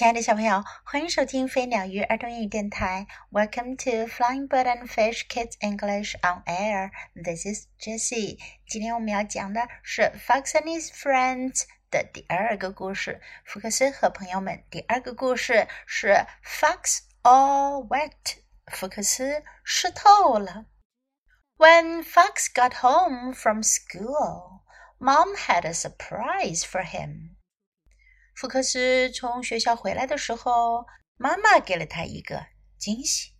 亲爱的小朋友，欢迎收听飞鸟鱼儿童英语电台。Welcome to Flying Bird and Fish Kids English on Air. This is Jessie. 今天我们要讲的是《Fox and His Friends》的第二个故事。福克斯和朋友们，第二个故事是《Fox All Wet》。福克斯湿透了。When Fox got home from school, Mom had a surprise for him. 福克斯从学校回来的时候，妈妈给了他一个惊喜。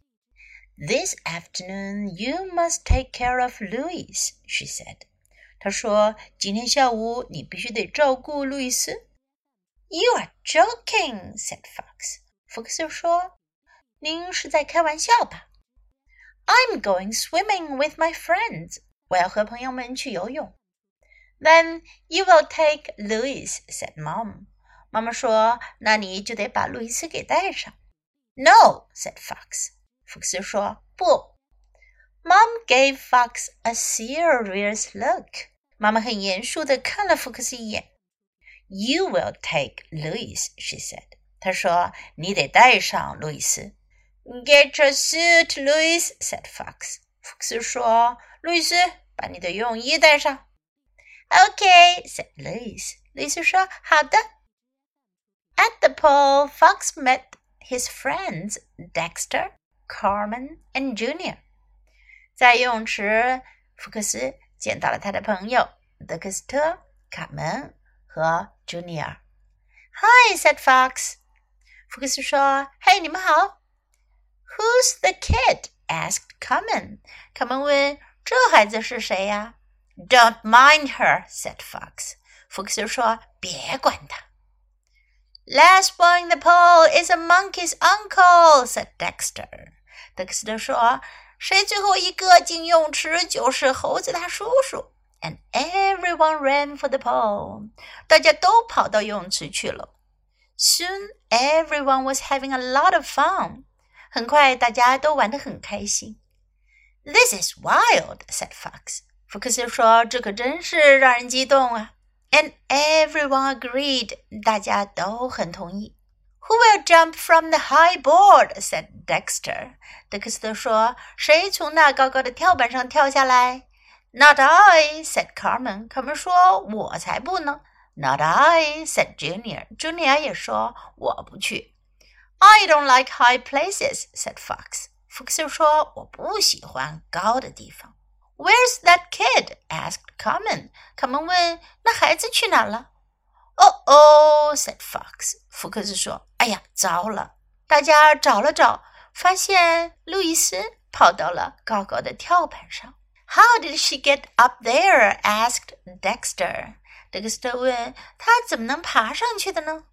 This afternoon you must take care of Louis, she said. 她说：“今天下午你必须得照顾路易斯。” You are joking, said Fox. 福克斯说：“您是在开玩笑吧？”I'm going swimming with my friends. 我要和朋友们去游泳。Then you will take Louis, said Mom. 妈妈说：“那你就得把路易斯给带上。” No, said Fox. 福克斯说：“不。” Mom gave Fox a serious look. 妈妈很严肃地看了福克斯一眼。You will take Louis, she said. 她说：“你得带上路易斯。” Get your suit, Louis, said Fox. 福克斯说：“路易斯，把你的游泳衣带上。” Okay, said Louis. 路易斯说：“好的。” At the pool, Fox met his friends Dexter, Carmen, and Junior. 在游泳池，福克斯见到了他的朋友德克斯特、卡门和 Junior。Hi, said Fox. 福克斯说：“嘿，你们好。” Who's the kid? asked Carmen. 卡门问：“这孩子是谁呀？”Don't mind her, said Fox. 福克斯说：“别管他。” ” Last one in the pool is a monkey's uncle," said Dexter. 德克斯特说：“谁最后一个进泳池就是猴子他叔叔。” And everyone ran for the pool. 大家都跑到游泳池去了。Soon everyone was having a lot of fun. 很快大家都玩得很开心。This is wild," said Fox. 福克斯说：“这可真是让人激动啊！” ！” And everyone agreed. 大家都很同意。Who will jump from the high board? said Dexter. 德克斯特说：“谁从那高高的跳板上跳下来？”Not I, said Carmen. 卡门说：“我才不呢。”Not I, said Junior. Junior 也说：“我不去。”I don't like high places, said Fox. 福克斯说：“我不喜欢高的地方。” Where's that kid? asked Carmen. Carmen 问那孩子去哪了？Oh oh, said Fox. 福克斯说：“哎呀，糟了！”大家找了找，发现路易斯跑到了高高的跳板上。How did she get up there? asked Dexter. Dexter 问他怎么能爬上去的呢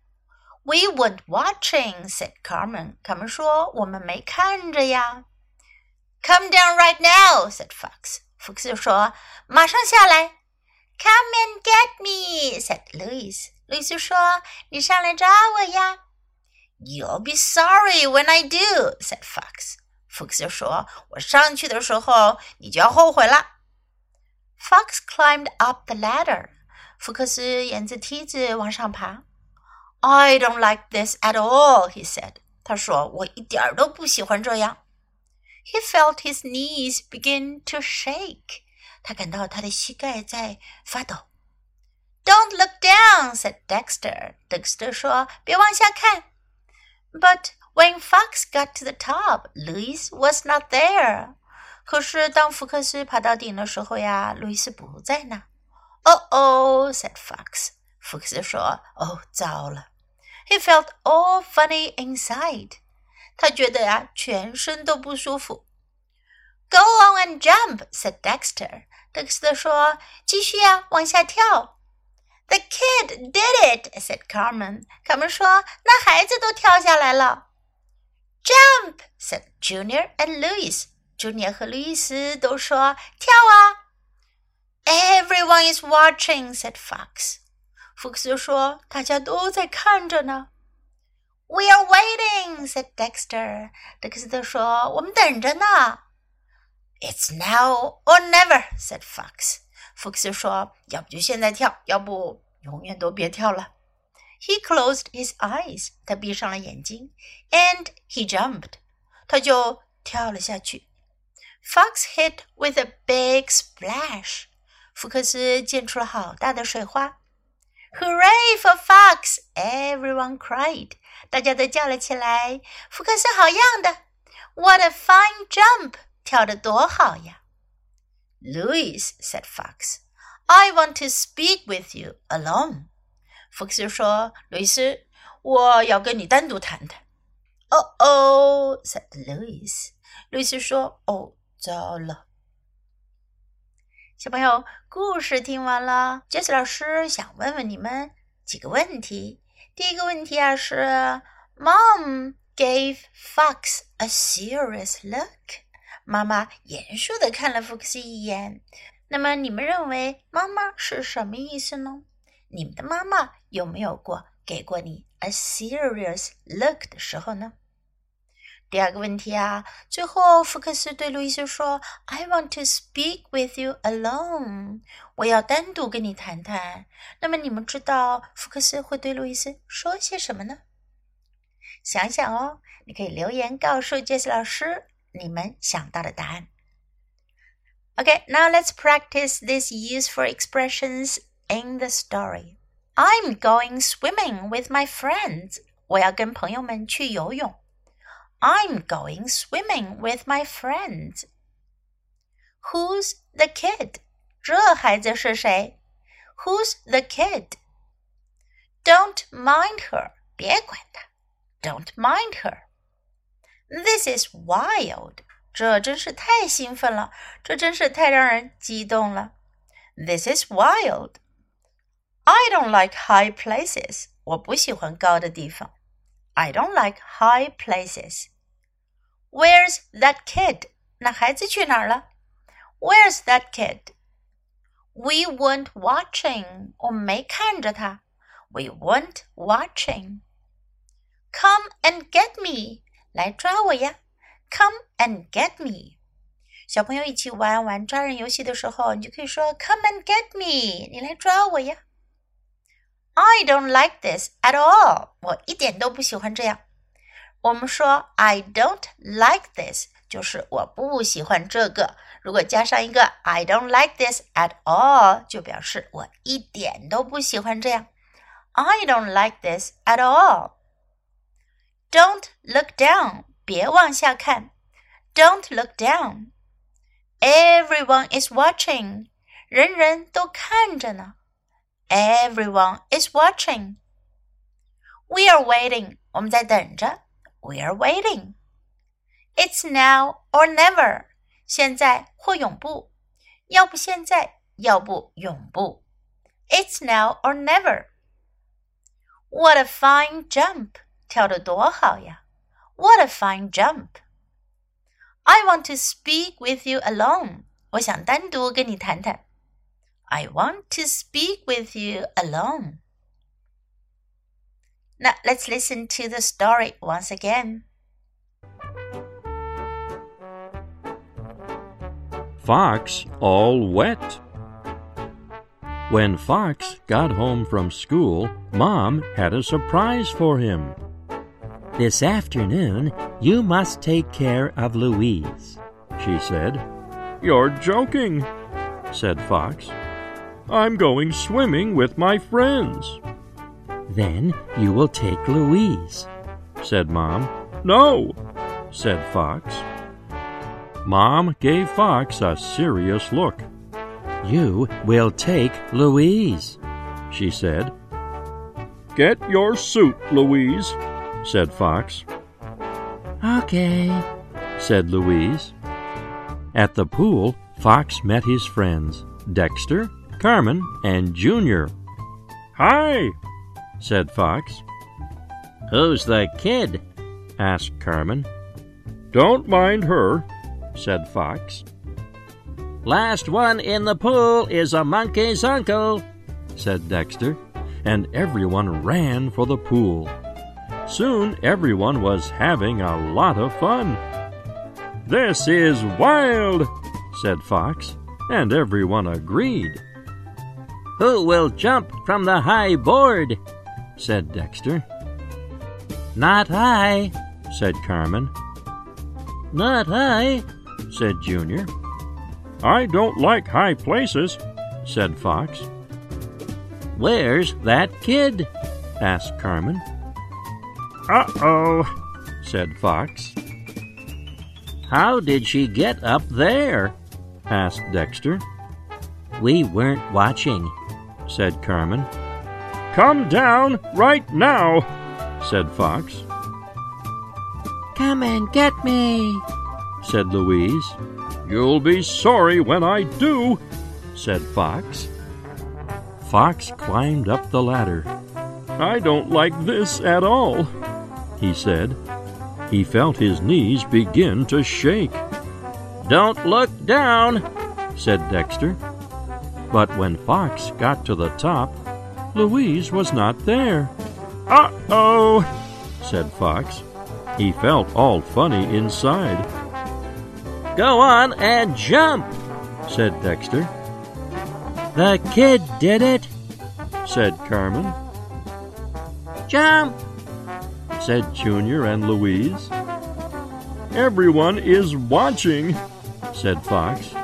？We weren't watching, said Carmen. Carmen 说我们没看着呀。Come down right now, said Fox. 福克斯说：“马上下来。” Come and get me," said Louis. 路易斯说：“你上来找我呀。” You'll be sorry when I do," said Fox. 福克斯说：“我上去的时候，你就要后悔了。” Fox climbed up the ladder. 福克斯沿着梯子往上爬。I don't like this at all, he said. 他说：“我一点儿都不喜欢这样。” He felt his knees begin to shake. 他感到他的膝盖在发抖。Don't look down," said Dexter. Dexter 说：“别往下看。” But when Fox got to the top, Louis was not there. 可是当福克斯爬到顶的时候呀，路易斯不在那。Oh oh, said Fox. 福克斯说：“哦，糟了。” He felt all funny inside. 他觉得呀，全身都不舒服。Go on and jump," said Dexter. 德克斯特说：“继续呀，往下跳。” The kid did it," said Carmen. 卡门说：“那孩子都跳下来了。” Jump," said Junior and Louis. Junior 和路易斯都说：“跳啊！” Everyone is watching," said Fox. 福克斯说：“大家都在看着呢。” We are waiting," said Dexter. 德克斯特说：“我们等着呢。” It's now or never," said Fox. 福克斯说：“要不就现在跳，要不永远都别跳了。” He closed his eyes. 他闭上了眼睛。And he jumped. 他就跳了下去。Fox hit with a big splash. 福克斯溅出了好大的水花。 Hooray for Fox! Everyone cried. 大家都叫了起来。福克斯好样的！What a fine jump! 跳得多好呀！Louis said Fox, "I want to speak with you alone." 福克斯说：“路易斯，我要跟你单独谈谈。” Oh oh, said Louis. 路易斯说：“哦，糟了。” 小朋友，故事听完了，Jess 老师想问问你们几个问题。第一个问题啊是，Mom gave Fox a serious look。妈妈严肃的看了 Fox 一眼。那么你们认为妈妈是什么意思呢？你们的妈妈有没有过给过你 a serious look 的时候呢？第二个问题啊，最后福克斯对路易斯说：“I want to speak with you alone。”我要单独跟你谈谈。那么你们知道福克斯会对路易斯说些什么呢？想想哦，你可以留言告诉杰西老师。你们想到的答案。Okay, now let's practice these useful expressions in the story. I'm going swimming with my friends. 我要跟朋友们去游泳。 I'm going swimming with my friends. Who's the kid? 这孩子是谁？Who's the kid? Don't mind her. 别管她。Don't mind her. This is wild！这真是太兴奋了，这真是太让人激动了。This is wild. I don't like high places. 我不喜欢高的地方。I don't like high places. Where's that kid? 那孩子去哪儿了？Where's that kid? We weren't watching. 我没看着他。We weren't watching. Come and get me. 来抓我呀！Come and get me。小朋友一起玩玩抓人游戏的时候，你就可以说 Come and get me，你来抓我呀！I don't like this at all，我一点都不喜欢这样。我们说 I don't like this，就是我不喜欢这个。如果加上一个 I don't like this at all，就表示我一点都不喜欢这样。I don't like this at all。don't look down. 别往下看。Don't look down. Everyone is watching. 人人都看着呢。Everyone is watching. We are waiting. 我们在等着。 We are waiting. It's now or never. 现在或永不。要不现在，要不永不。It's now or never. What a fine jump! 跳得多好呀！What a fine jump! I want to speak with you alone. 我想单独跟你谈谈。I want to speak with you alone. Now let's listen to the story once again. Fox all wet. When Fox got home from school, Mom had a surprise for him. This afternoon, you must take care of Louise, she said. You're joking, said Fox. I'm going swimming with my friends. Then you will take Louise, said Mom. No, said Fox. Mom gave Fox a serious look. You will take Louise, she said. Get your suit, Louise, said Fox. Okay, said Louise. At the pool, Fox met his friends, Dexter, Carmen, and Junior. Hi, said Fox. Who's the kid? asked Carmen. Don't mind her, said Fox. Last one in the pool is a monkey's uncle, said Dexter, and everyone ran for the pool. Soon everyone was having a lot of fun. This is wild, said Fox, and everyone agreed. Who will jump from the high board? Said Dexter. Not I, said Carmen. not I, said Junior. I don't like high places, said Fox. Where's that kid? asked Carmen. Uh oh, said Fox. How did she get up there? asked Dexter. We weren't watching, said Carmen. Come down right now, said Fox. Come and get me, said Louise. You'll be sorry when I do, said Fox. Fox climbed up the ladder. I don't like this at all, he said. He felt his knees begin to shake. Don't look down, said Dexter. But when Fox got to the top, Louise was not there. Uh oh, said Fox. He felt all funny inside. Go on and jump, said Dexter. The kid did it, said Carmen. Jump, said Junior and Louise. Everyone is watching, said Fox.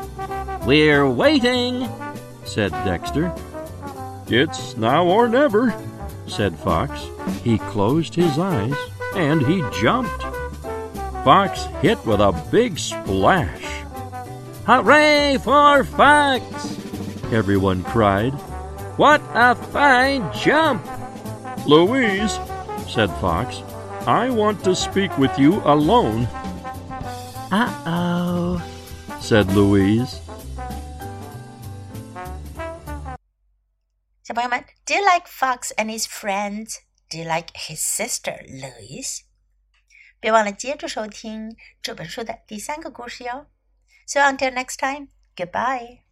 We're waiting, said Dexter. It's now or never, said Fox. He closed his eyes and he jumped. Fox hit with a big splash. Hooray for Fox! Everyone cried. What a fine jump! Louise, said Fox, I want to speak with you alone. Uh oh, said Louise. ，Do you like Fox and his friends? Do you like his sister Louise? 别忘了接着收听这本书的第三个故事哟。So until next time, goodbye.